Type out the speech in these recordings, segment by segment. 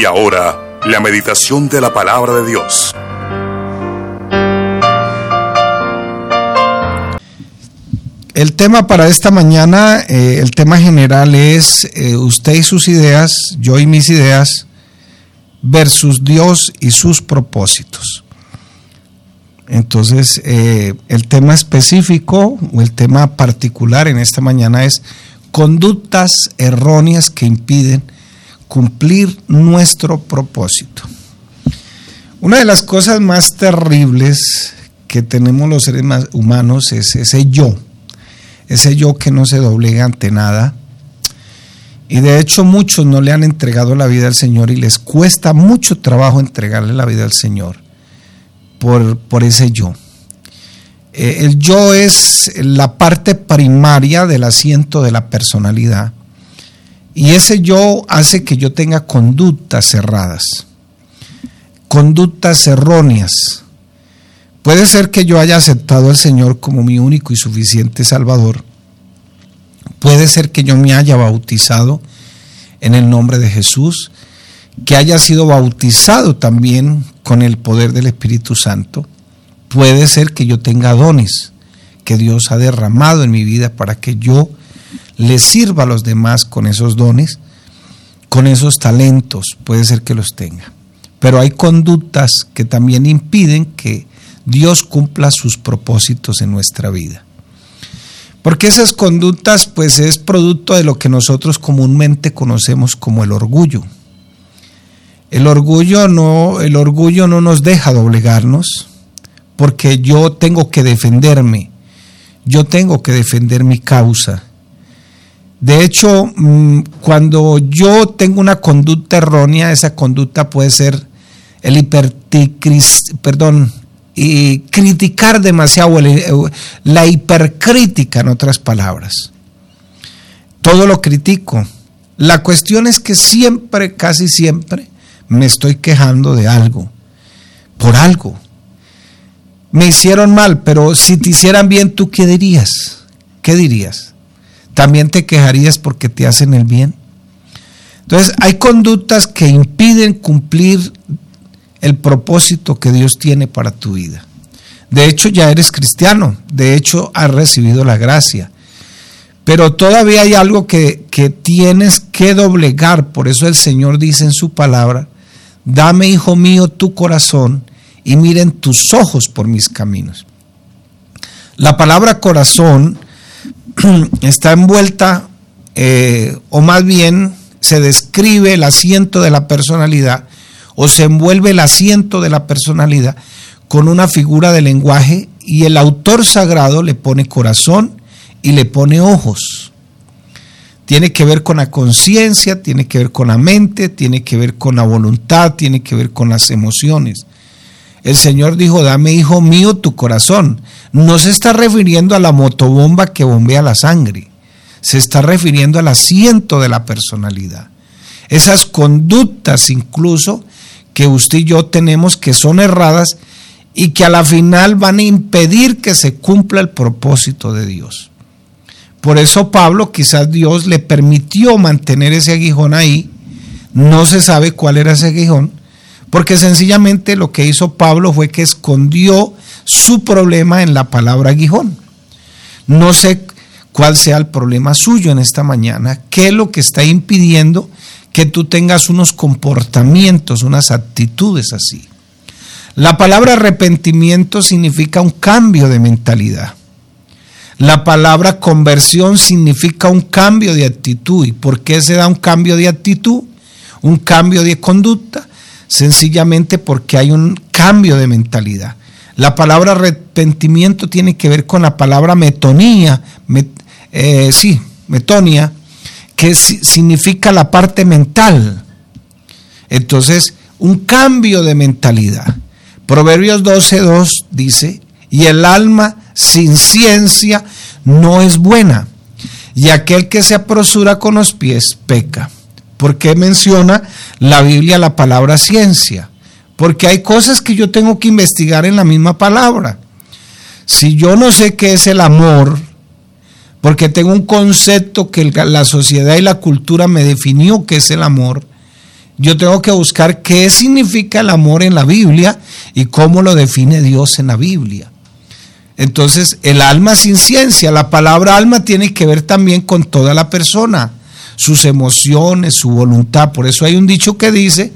Y ahora, la meditación de la palabra de Dios. El tema para esta mañana, eh, el tema general es eh, usted y sus ideas, yo y mis ideas, versus Dios y sus propósitos. Entonces, eh, el tema específico o el tema particular en esta mañana es conductas erróneas que impiden cumplir nuestro propósito. Una de las cosas más terribles que tenemos los seres humanos es ese yo, ese yo que no se doblega ante nada. Y de hecho muchos no le han entregado la vida al Señor y les cuesta mucho trabajo entregarle la vida al Señor por, por ese yo. Eh, el yo es la parte primaria del asiento de la personalidad y ese yo hace que yo tenga conductas cerradas, conductas erróneas. Puede ser que yo haya aceptado al Señor como mi único y suficiente Salvador. Puede ser que yo me haya bautizado en el nombre de Jesús, que haya sido bautizado también con el poder del Espíritu Santo. Puede ser que yo tenga dones que Dios ha derramado en mi vida para que yo le sirva a los demás con esos dones, con esos talentos, puede ser que los tenga. Pero hay conductas que también impiden que Dios cumpla sus propósitos en nuestra vida. Porque esas conductas pues es producto de lo que nosotros comúnmente conocemos como el orgullo. El orgullo no, el orgullo no nos deja doblegarnos, porque yo tengo que defenderme, yo tengo que defender mi causa, de hecho, mm, cuando yo tengo una conducta errónea, esa conducta puede ser el perdón, y criticar demasiado, la hipercrítica en otras palabras. Todo lo critico. La cuestión es que siempre, casi siempre, me estoy quejando de algo, por algo. Me hicieron mal, pero si te hicieran bien, ¿tú qué dirías? ¿Qué dirías? También te quejarías porque te hacen el bien. Entonces, hay conductas que impiden cumplir el propósito que Dios tiene para tu vida. De hecho, ya eres cristiano, de hecho, has recibido la gracia. Pero todavía hay algo que, que tienes que doblegar. Por eso el Señor dice en su palabra, dame, hijo mío, tu corazón y miren tus ojos por mis caminos. La palabra corazón está envuelta, eh, o más bien se describe el asiento de la personalidad, o se envuelve el asiento de la personalidad con una figura de lenguaje y el autor sagrado le pone corazón y le pone ojos. Tiene que ver con la conciencia, tiene que ver con la mente, tiene que ver con la voluntad, tiene que ver con las emociones. El Señor dijo, dame, hijo mío, tu corazón. No se está refiriendo a la motobomba que bombea la sangre. Se está refiriendo al asiento de la personalidad. Esas conductas incluso que usted y yo tenemos que son erradas y que a la final van a impedir que se cumpla el propósito de Dios. Por eso Pablo, quizás Dios le permitió mantener ese aguijón ahí. No se sabe cuál era ese aguijón, porque sencillamente lo que hizo Pablo fue que escondió su problema en la palabra aguijón. No sé cuál sea el problema suyo en esta mañana, qué es lo que está impidiendo que tú tengas unos comportamientos, unas actitudes así. La palabra arrepentimiento significa un cambio de mentalidad. La palabra conversión significa un cambio de actitud. ¿Y por qué se da un cambio de actitud? Un cambio de conducta sencillamente porque hay un cambio de mentalidad. La palabra arrepentimiento tiene que ver con la palabra metonía, eh, sí, metonia, que significa la parte mental. Entonces, un cambio de mentalidad. Proverbios 12.2 dice, y el alma sin ciencia no es buena, y aquel que se apresura con los pies peca. ¿Por qué menciona la Biblia la palabra ciencia? Porque hay cosas que yo tengo que investigar en la misma palabra. Si yo no sé qué es el amor, porque tengo un concepto que la sociedad y la cultura me definió que es el amor, yo tengo que buscar qué significa el amor en la Biblia y cómo lo define Dios en la Biblia. Entonces, el alma sin ciencia, la palabra alma tiene que ver también con toda la persona, sus emociones, su voluntad. Por eso hay un dicho que dice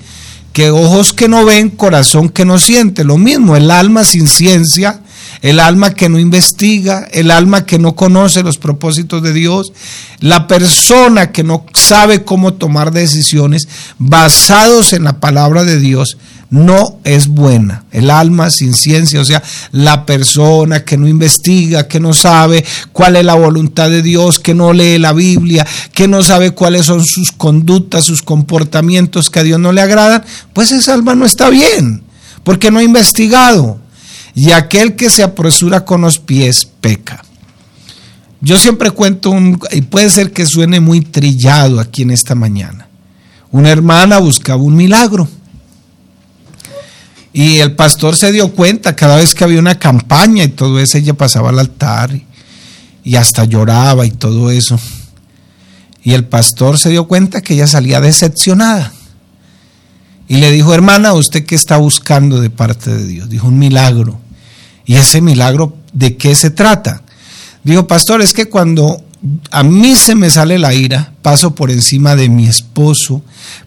que ojos que no ven, corazón que no siente. Lo mismo, el alma sin ciencia el alma que no investiga, el alma que no conoce los propósitos de Dios, la persona que no sabe cómo tomar decisiones basados en la palabra de Dios, no es buena. El alma sin ciencia, o sea, la persona que no investiga, que no sabe cuál es la voluntad de Dios, que no lee la Biblia, que no sabe cuáles son sus conductas, sus comportamientos que a Dios no le agradan, pues esa alma no está bien, porque no ha investigado y aquel que se apresura con los pies peca. Yo siempre cuento un, y puede ser que suene muy trillado aquí en esta mañana. Una hermana buscaba un milagro. Y el pastor se dio cuenta cada vez que había una campaña y todo eso, ella pasaba al altar y, hasta lloraba y todo eso. Y el pastor se dio cuenta que ella salía decepcionada. Y le dijo, hermana, ¿usted qué está buscando de parte de Dios? Dijo, un milagro. ¿Y ese milagro de qué se trata? Digo, pastor, es que cuando a mí se me sale la ira, paso por encima de mi esposo,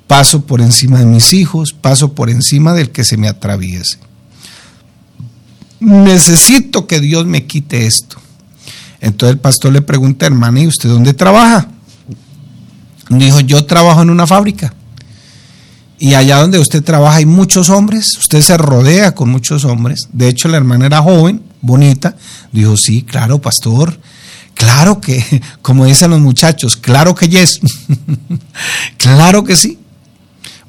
paso por encima de mis hijos, paso por encima del que se me atraviese. Necesito que Dios me quite esto. Entonces el pastor le pregunta, hermana, ¿y usted dónde trabaja? Dijo, yo trabajo en una fábrica. Y allá donde usted trabaja hay muchos hombres, usted se rodea con muchos hombres. De hecho, la hermana era joven, bonita. Dijo, sí, claro, pastor. Claro que, como dicen los muchachos, claro que yes. claro que sí.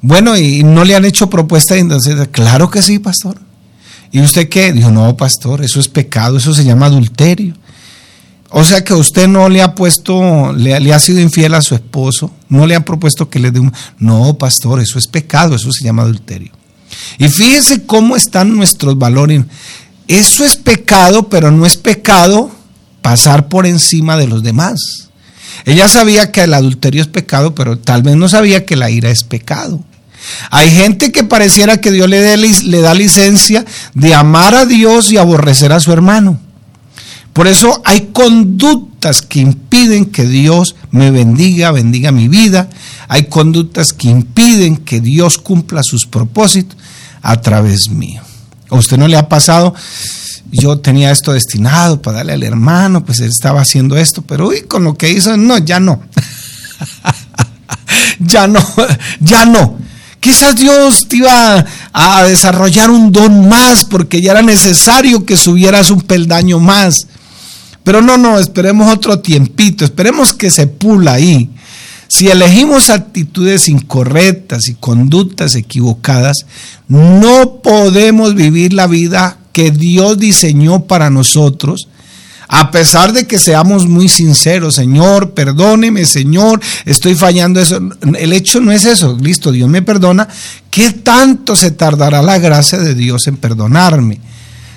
Bueno, y no le han hecho propuesta, entonces, claro que sí, pastor. ¿Y usted qué? Dijo, no, pastor, eso es pecado, eso se llama adulterio. O sea que usted no le ha puesto, le, ha sido infiel a su esposo, no le han propuesto que le dé un... No, pastor, eso es pecado, eso se llama adulterio. Y fíjese cómo están nuestros valores. Eso es pecado, pero no es pecado pasar por encima de los demás. Ella sabía que el adulterio es pecado, pero tal vez no sabía que la ira es pecado. Hay gente que pareciera que Dios le, le da licencia de amar a Dios y aborrecer a su hermano. Por eso hay conductas que impiden que Dios me bendiga, bendiga mi vida. Hay conductas que impiden que Dios cumpla sus propósitos a través mío. ¿A usted no le ha pasado? Yo tenía esto destinado para darle al hermano, pues él estaba haciendo esto, pero uy, con lo que hizo, no, ya no. ya no, ya no. Quizás Dios te iba a desarrollar un don más porque ya era necesario que subieras un peldaño más. Pero no, no, esperemos otro tiempito, esperemos que se pula ahí. Si elegimos actitudes incorrectas y conductas equivocadas, no podemos vivir la vida que Dios diseñó para nosotros, a pesar de que seamos muy sinceros, Señor, perdóneme, Señor, estoy fallando eso. El hecho no es eso, listo, Dios me perdona. ¿Qué tanto se tardará la gracia de Dios en perdonarme?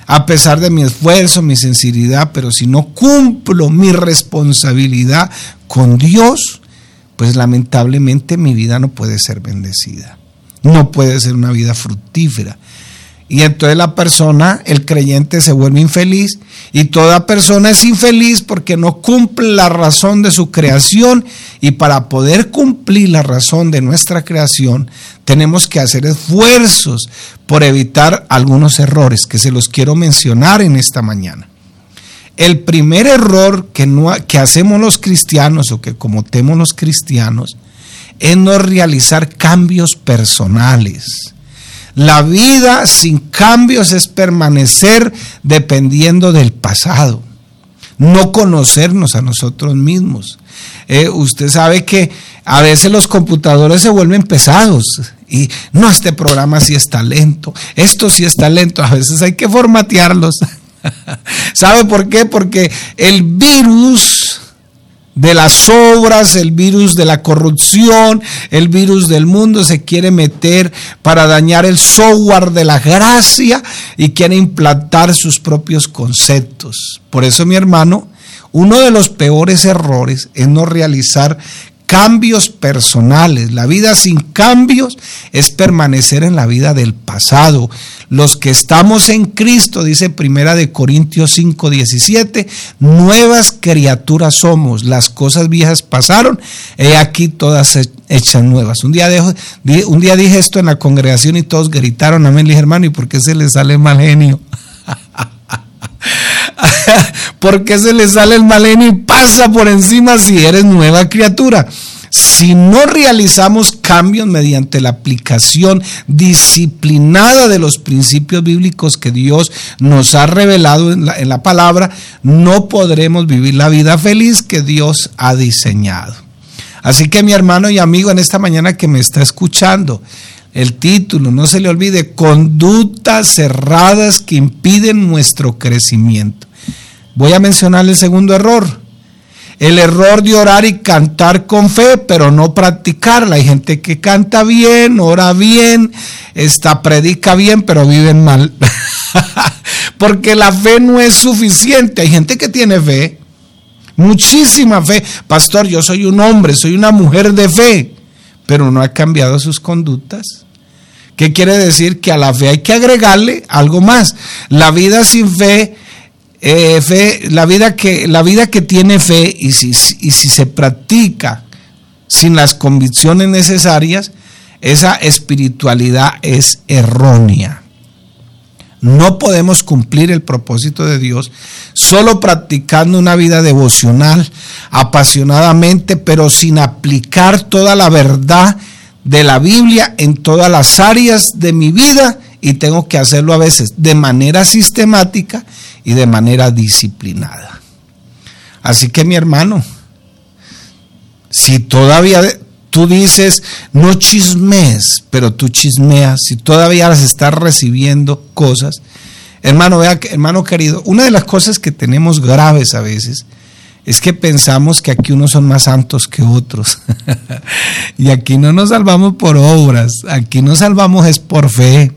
a pesar de mi esfuerzo, mi sinceridad, pero si no cumplo mi responsabilidad con Dios, pues lamentablemente mi vida no puede ser bendecida, no puede ser una vida fructífera. Y entonces la persona, el creyente, se vuelve infeliz. Y toda persona es infeliz porque no cumple la razón de su creación. Y para poder cumplir la razón de nuestra creación tenemos que hacer esfuerzos por evitar algunos errores que se los quiero mencionar en esta mañana. El primer error que, no, que hacemos los cristianos o que cometemos los cristianos es no realizar cambios personales la vida sin cambios es permanecer dependiendo del pasado, no conocernos a nosotros mismos. Eh, usted sabe que a veces los computadores se vuelven pesados y no, este programa sí está lento, esto sí está lento, a veces hay que formatearlos. ¿Sabe por qué? Porque el virus de las obras, el virus de la corrupción, el virus del mundo se quiere meter para dañar el software de la gracia y quiere implantar sus propios conceptos. Por eso, mi hermano, uno de los peores errores es no realizar cambios personales. La vida sin cambios es permanecer en la vida del pasado. Los que estamos en Cristo, dice Primera de Corintios 5, 17, nuevas criaturas somos. Las cosas viejas pasaron, he aquí todas hechas nuevas. Un día, dije esto en la congregación y todos gritaron, amén, le dije, hermano, ¿y por qué se le sale mal genio? ¿Por qué se le sale el mal genio y pasa por encima si eres nueva criatura? Si no realizamos cambios mediante la aplicación disciplinada de los principios bíblicos que Dios nos ha revelado en la, en la palabra, no podremos vivir la vida feliz que Dios ha diseñado. Así que mi hermano y amigo en esta mañana que me está escuchando, el título, no se le olvide, conductas cerradas que impiden nuestro crecimiento. Voy a mencionar el segundo error. El error de orar y cantar con fe, pero no practicarla. Hay gente que canta bien, ora bien, está, predica bien, pero viven mal. Porque la fe no es suficiente. Hay gente que tiene fe, muchísima fe. Pastor, yo soy un hombre, soy una mujer de fe, pero no ha cambiado sus conductas. ¿Qué quiere decir? Que a la fe hay que agregarle algo más. La vida sin fe eh, fe, la vida que, la vida que tiene fe y si, y si se practica sin las convicciones necesarias, esa espiritualidad es errónea. No podemos cumplir el propósito de Dios solo practicando una vida devocional apasionadamente, pero sin aplicar toda la verdad de la Biblia en todas las áreas de mi vida y tengo que hacerlo a veces de manera sistemática y de manera disciplinada. Así que mi hermano, si todavía tú dices no chismes, pero tú chismeas, si todavía las estás recibiendo cosas, hermano, vea, hermano querido, una de las cosas que tenemos graves a veces es que pensamos que aquí unos son más santos que otros. y aquí no nos salvamos por obras, aquí nos salvamos es por fe.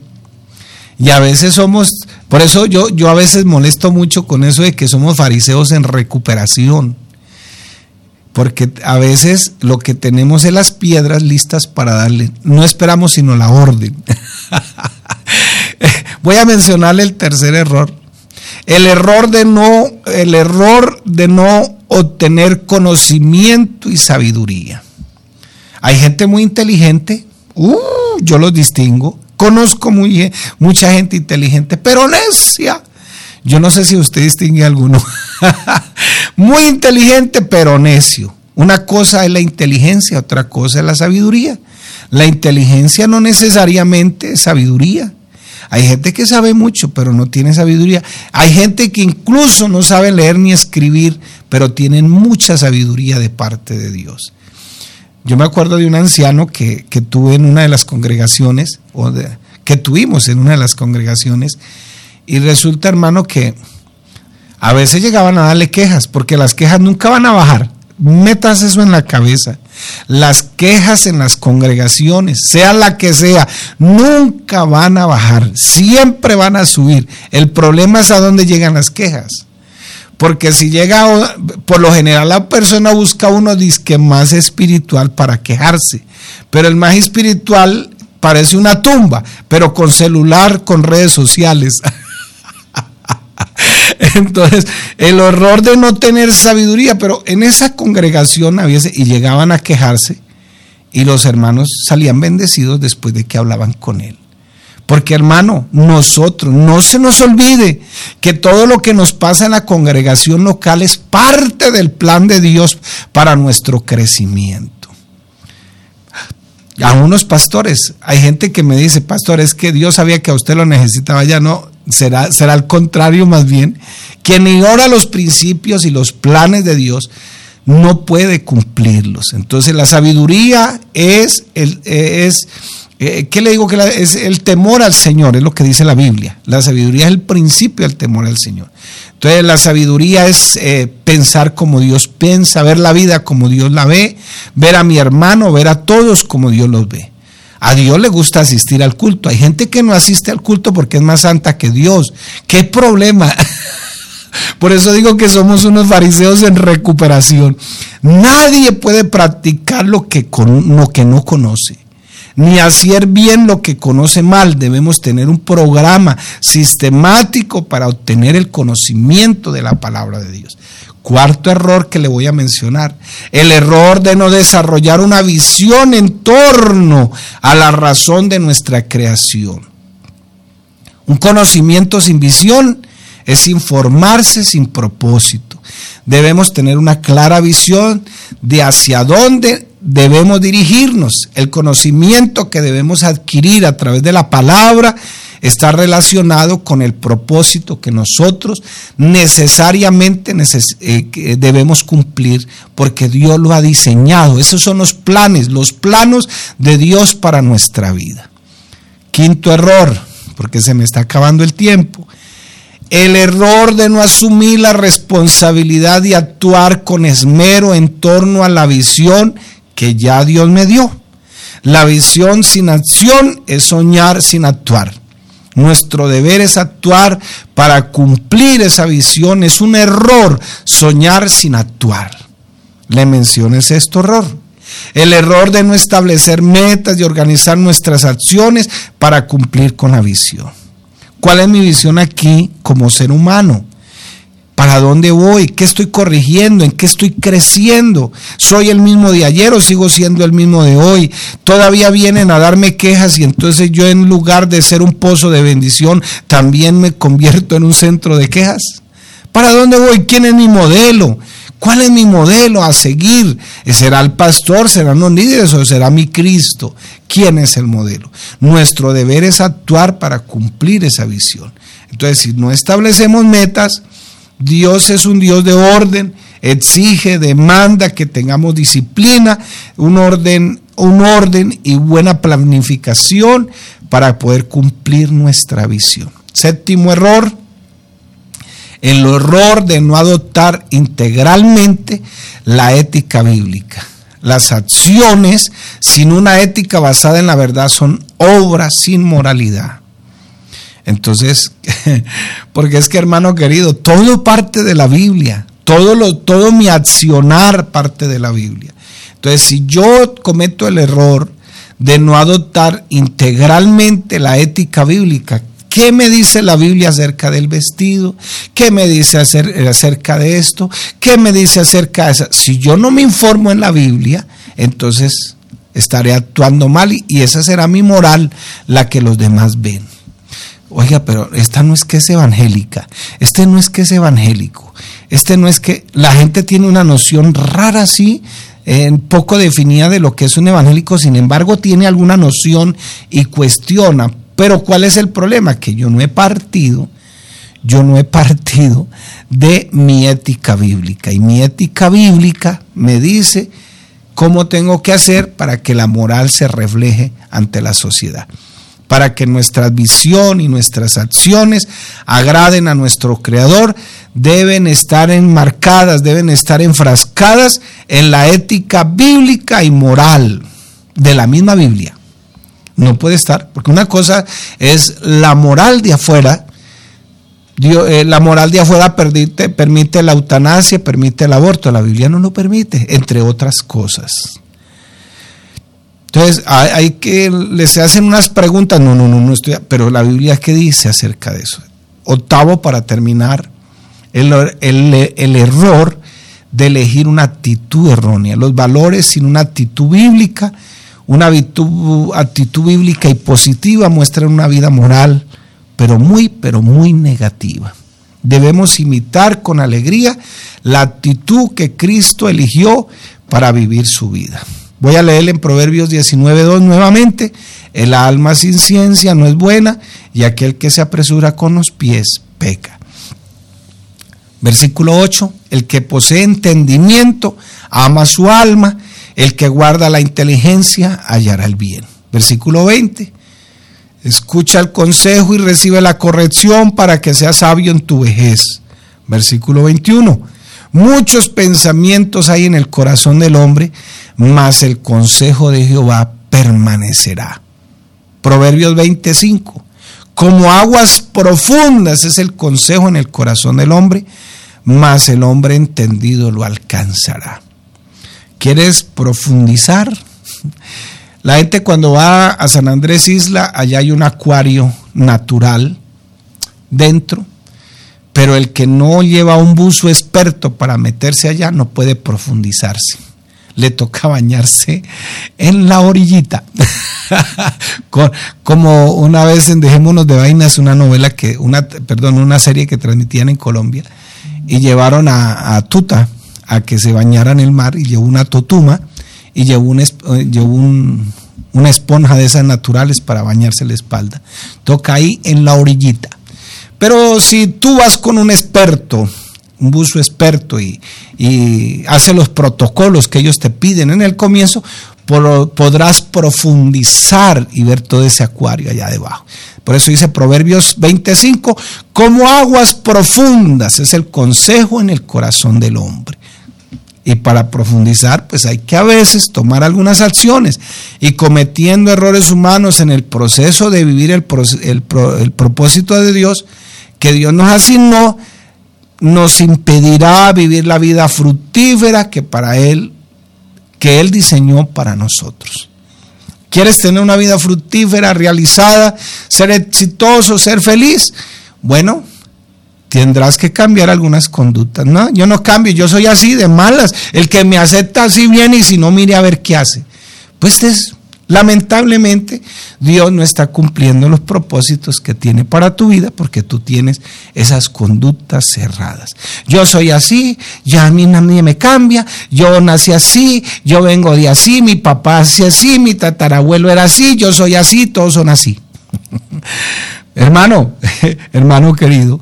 Y a veces somos, por eso yo, yo a veces molesto mucho con eso de que somos fariseos en recuperación. Porque a veces lo que tenemos es las piedras listas para darle. No esperamos sino la orden. Voy a mencionarle el tercer error. El error de no, el error de no obtener conocimiento y sabiduría. Hay gente muy inteligente, uh, yo los distingo, Conozco mucha gente inteligente, pero necia. Yo no sé si usted distingue alguno. muy inteligente, pero necio. Una cosa es la inteligencia, otra cosa es la sabiduría. La inteligencia no necesariamente es sabiduría. Hay gente que sabe mucho, pero no tiene sabiduría. Hay gente que incluso no sabe leer ni escribir, pero tienen mucha sabiduría de parte de Dios. Yo me acuerdo de un anciano que, tuve en una de las congregaciones, o que tuvimos en una de las congregaciones, y resulta, hermano, que a veces llegaban a darle quejas, porque las quejas nunca van a bajar. Metas eso en la cabeza. Las quejas en las congregaciones, sea la que sea, nunca van a bajar, siempre van a subir. El problema es a dónde llegan las quejas. Porque si llega, por lo general la persona busca uno disque más espiritual para quejarse. Pero el más espiritual parece una tumba, pero con celular, con redes sociales. Entonces, el horror de no tener sabiduría, pero en esa congregación había, y llegaban a quejarse, y los hermanos salían bendecidos después de que hablaban con él. Porque hermano, nosotros, no se nos olvide que todo lo que nos pasa en la congregación local es parte del plan de Dios para nuestro crecimiento. A unos pastores, hay gente que me dice, pastor, es que Dios sabía que a usted lo necesitaba ya, no, será, será al contrario más bien. Quien ignora los principios y los planes de Dios no puede cumplirlos. Entonces la sabiduría es, el, es eh, ¿Qué le digo? Que es el temor al Señor, es lo que dice la Biblia. La sabiduría es el principio del temor al Señor. Entonces la sabiduría es eh, pensar como Dios piensa, ver la vida como Dios la ve, ver a mi hermano, ver a todos como Dios los ve. A Dios le gusta asistir al culto. Hay gente que no asiste al culto porque es más santa que Dios. ¿Qué problema? Por eso digo que somos unos fariseos en recuperación. Nadie puede practicar lo que, lo que no conoce ni hacer bien lo que conoce mal. Debemos tener un programa sistemático para obtener el conocimiento de la palabra de Dios. Cuarto error que le voy a mencionar, el error de no desarrollar una visión en torno a la razón de nuestra creación. Un conocimiento sin visión es informarse sin propósito. Debemos tener una clara visión de hacia dónde debemos dirigirnos. El conocimiento que debemos adquirir a través de la palabra está relacionado con el propósito que nosotros necesariamente eh, debemos cumplir porque Dios lo ha diseñado. Esos son los planes, los planos de Dios para nuestra vida. Quinto error, porque se me está acabando el tiempo. El error de no asumir la responsabilidad de actuar con esmero en torno a la visión que ya Dios me dio. La visión sin acción es soñar sin actuar. Nuestro deber es actuar para cumplir esa visión. Es un error soñar sin actuar. Le menciones este error. El error de no establecer metas y organizar nuestras acciones para cumplir con la visión. ¿Cuál es mi visión aquí como ser humano? ¿Para dónde voy? ¿Qué estoy corrigiendo? ¿En qué estoy creciendo? ¿Soy el mismo de ayer o sigo siendo el mismo de hoy? Todavía vienen a darme quejas y entonces yo en lugar de ser un pozo de bendición, también me convierto en un centro de quejas. ¿Para dónde voy? ¿Quién es mi modelo? ¿Cuál es mi modelo a seguir? ¿Será el pastor? ¿Serán los líderes o será mi Cristo? ¿Quién es el modelo? Nuestro deber es actuar para cumplir esa visión. Entonces, si no establecemos metas, Dios es un Dios de orden, exige, demanda que tengamos disciplina, un orden, un orden y buena planificación para poder cumplir nuestra visión. Séptimo error, el error de no adoptar integralmente la ética bíblica. Las acciones sin una ética basada en la verdad son obras sin moralidad. Entonces, porque es que hermano querido, todo parte de la Biblia, todo, lo, todo mi accionar parte de la Biblia. Entonces, si yo cometo el error de no adoptar integralmente la ética bíblica, ¿Qué me dice la Biblia acerca del vestido? ¿Qué me dice acerca de esto? ¿Ququé me dice acerca de eso? Si yo no me informo en la Biblia, entonces estaré actuando mal y esa será mi moral, la que los demás ven. Oiga, pero esta no es que es evangélica, este no es que es evangélico, este no es que la gente tiene una noción rara así, en poco definida de lo que es un evangélico, sin embargo tiene alguna noción y cuestiona. Pero ¿cuál es el problema? Que yo no he partido, yo no he partido de mi ética bíblica. Y mi ética bíblica me dice cómo tengo que hacer para que la moral se refleje ante la sociedad para que nuestra visión y nuestras acciones agraden a nuestro Creador, deben estar enmarcadas, deben estar enfrascadas en la ética bíblica y moral de la misma Biblia. No puede estar, porque una cosa es la moral de afuera, eh, la moral de afuera permite la eutanasia, permite el aborto, la Biblia no lo permite, entre otras cosas. Entonces, hay, que, les hacen unas preguntas, no, no, no, no estoy, pero la Biblia, ¿qué dice acerca de eso? Octavo, para terminar, el, el error de elegir una actitud errónea, los valores sin una actitud bíblica, una actitud, actitud bíblica y positiva muestran una vida moral, pero muy, pero muy negativa. Debemos imitar con alegría la actitud que Cristo eligió para vivir su vida. Voy a leer en Proverbios 19.2 nuevamente. El alma sin ciencia no es buena y aquel que se apresura con los pies peca. Versículo 8. El que posee entendimiento ama su alma. El que guarda la inteligencia hallará el bien. Versículo 20. Escucha el consejo y recibe la corrección para que seas sabio en tu vejez. Versículo 21. Muchos pensamientos hay en el corazón del hombre, mas el consejo de Jehová permanecerá. Proverbios 25. Como aguas profundas es el consejo en el corazón del hombre, mas el hombre entendido lo alcanzará. ¿Quieres profundizar? La gente cuando va a San Andrés Isla, allá hay un acuario natural dentro, pero el que no lleva un buzo experto para meterse allá no puede profundizarse. Le toca bañarse en la orillita. Como una vez en Dejémonos de Vainas, una novela que, una, perdón, una serie que transmitían en Colombia, y llevaron a, Tuta a que se bañara en el mar y llevó una totuma y llevó, un, llevó una esponja de esas naturales para bañarse la espalda. Toca ahí en la orillita. Pero si tú vas con un experto, un buzo experto y, y hace los protocolos que ellos te piden en el comienzo, podrás profundizar y ver todo ese acuario allá debajo. Por eso dice Proverbios 25, como aguas profundas es el consejo en el corazón del hombre. Y para profundizar, pues hay que a veces tomar algunas acciones y cometiendo errores humanos en el proceso de vivir el, el, el propósito de Dios que Dios nos asignó, nos impedirá vivir la vida fructífera que para Él que Él diseñó para nosotros. ¿Quieres tener una vida fructífera, realizada, ser exitoso, ser feliz? Bueno, tendrás que cambiar algunas conductas. No, yo no cambio, yo soy así de malas. El que me acepta así viene y si no, mire a ver qué hace. Pues es Lamentablemente, Dios no está cumpliendo los propósitos que tiene para tu vida porque tú tienes esas conductas cerradas. Yo soy así, ya a mí nadie me cambia, yo nací así, yo vengo de así, mi papá hace así, mi tatarabuelo era así, yo soy así, todos son así. hermano, hermano querido,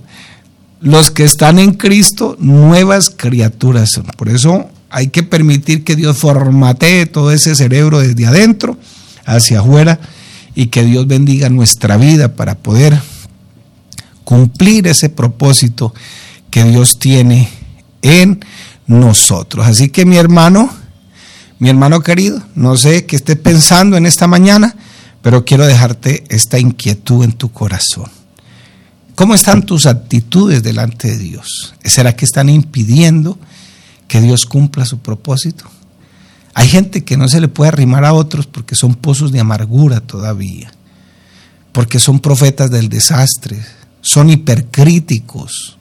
los que están en Cristo, nuevas criaturas. Por eso hay que permitir que Dios formatee todo ese cerebro desde adentro hacia afuera y que Dios bendiga nuestra vida para poder cumplir ese propósito que Dios tiene en nosotros. Así que mi hermano, mi hermano querido, no sé qué esté pensando en esta mañana, pero quiero dejarte esta inquietud en tu corazón. ¿Cómo están tus actitudes delante de Dios? ¿Será que están impidiendo que Dios cumpla su propósito? Hay gente que no se le puede arrimar a otros porque son pozos de amargura todavía, porque son profetas del desastre, son hipercríticos,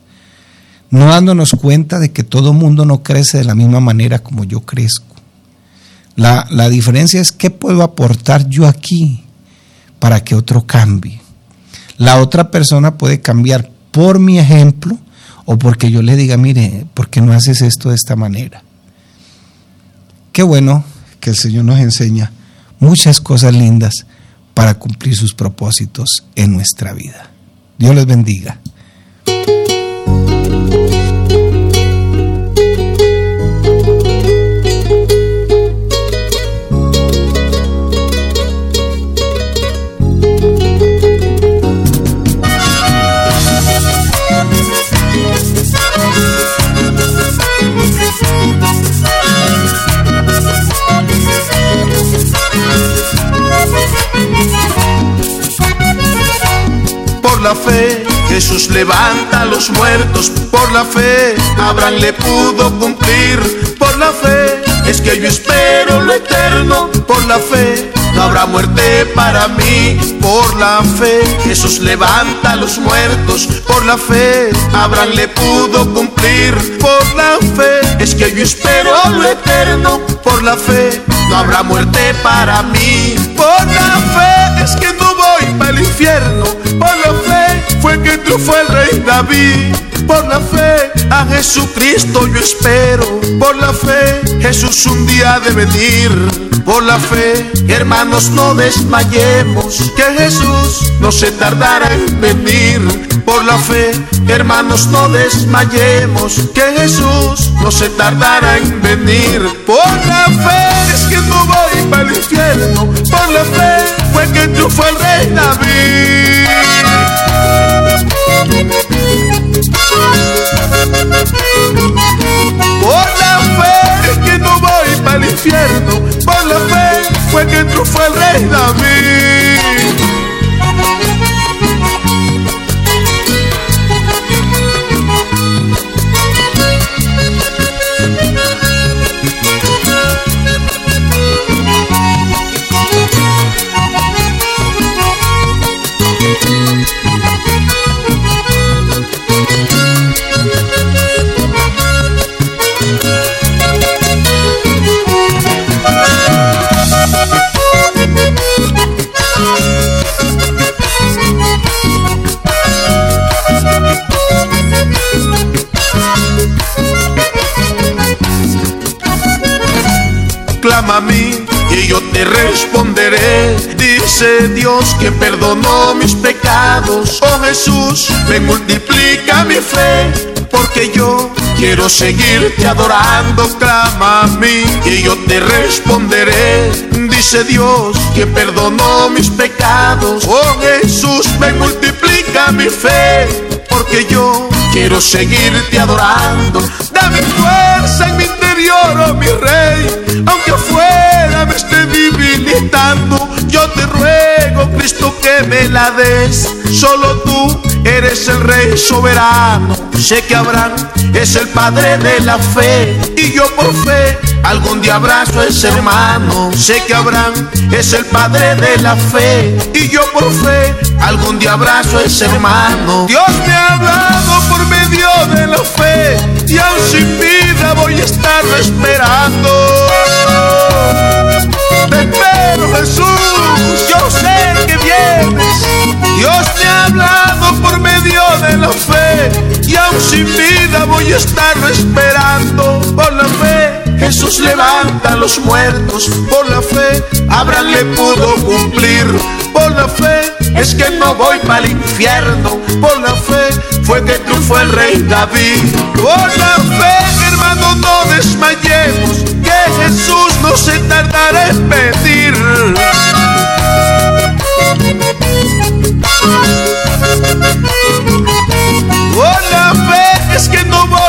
no dándonos cuenta de que todo mundo no crece de la misma manera como yo crezco. La, la diferencia es qué puedo aportar yo aquí para que otro cambie. La otra persona puede cambiar por mi ejemplo o porque yo le diga, mire, ¿por qué no haces esto de esta manera? Qué bueno que el Señor nos enseña muchas cosas lindas para cumplir sus propósitos en nuestra vida. Dios les bendiga. La fe Jesús levanta a los muertos por la fe. Abraham le pudo cumplir por la fe. Es que yo espero lo eterno por la fe. No habrá muerte para mí por la fe. Jesús levanta a los muertos por la fe. Abraham le pudo cumplir por la fe. Es que yo espero lo eterno por la fe. No habrá muerte para mí por la fe. Es que no voy para el infierno por la fe fue que triunfó el rey David. Por la fe a Jesucristo yo espero. Por la fe Jesús un día de venir. Por la fe, hermanos, no desmayemos. Que Jesús no se tardará en venir. Por la fe, hermanos, no desmayemos. Que Jesús no se tardará en venir. Por la fe es que no voy para el infierno. Por la fe fue que triunfó el rey David. clama a mí y yo te responderé. Dice Dios que perdonó mis pecados. Oh Jesús, me multiplica mi fe, porque yo quiero seguirte adorando. Clama a mí y yo te responderé. Dice Dios que perdonó mis pecados. Oh Jesús, me multiplica mi fe porque yo quiero seguirte adorando. Dame fuerza en mi interior, oh mi rey, aunque afuera me esté debilitando. Yo te ruego, Cristo, que me la des. Solo tú eres el rey soberano. Sé que Abraham es el padre de la fe y yo por fe algún día abrazo a ese hermano. Sé que Abraham es el padre de la fe y yo por fe algún día abrazo a ese hermano. Dios me ha hablado por medio de la fe y aún sin vida voy a estar esperando. Te espero Jesús, yo sé que vienes. Dios me ha hablado por medio de la fe y aún sin vida voy a estar esperando por la fe. Jesús levanta a los muertos por la fe, Abraham le pudo cumplir por la fe. Es que no voy para el infierno por la fe, fue que triunfó el rey David por la fe, hermano, no desmayemos que Jesús no se tardará en pedir. Hola fe es que no voy.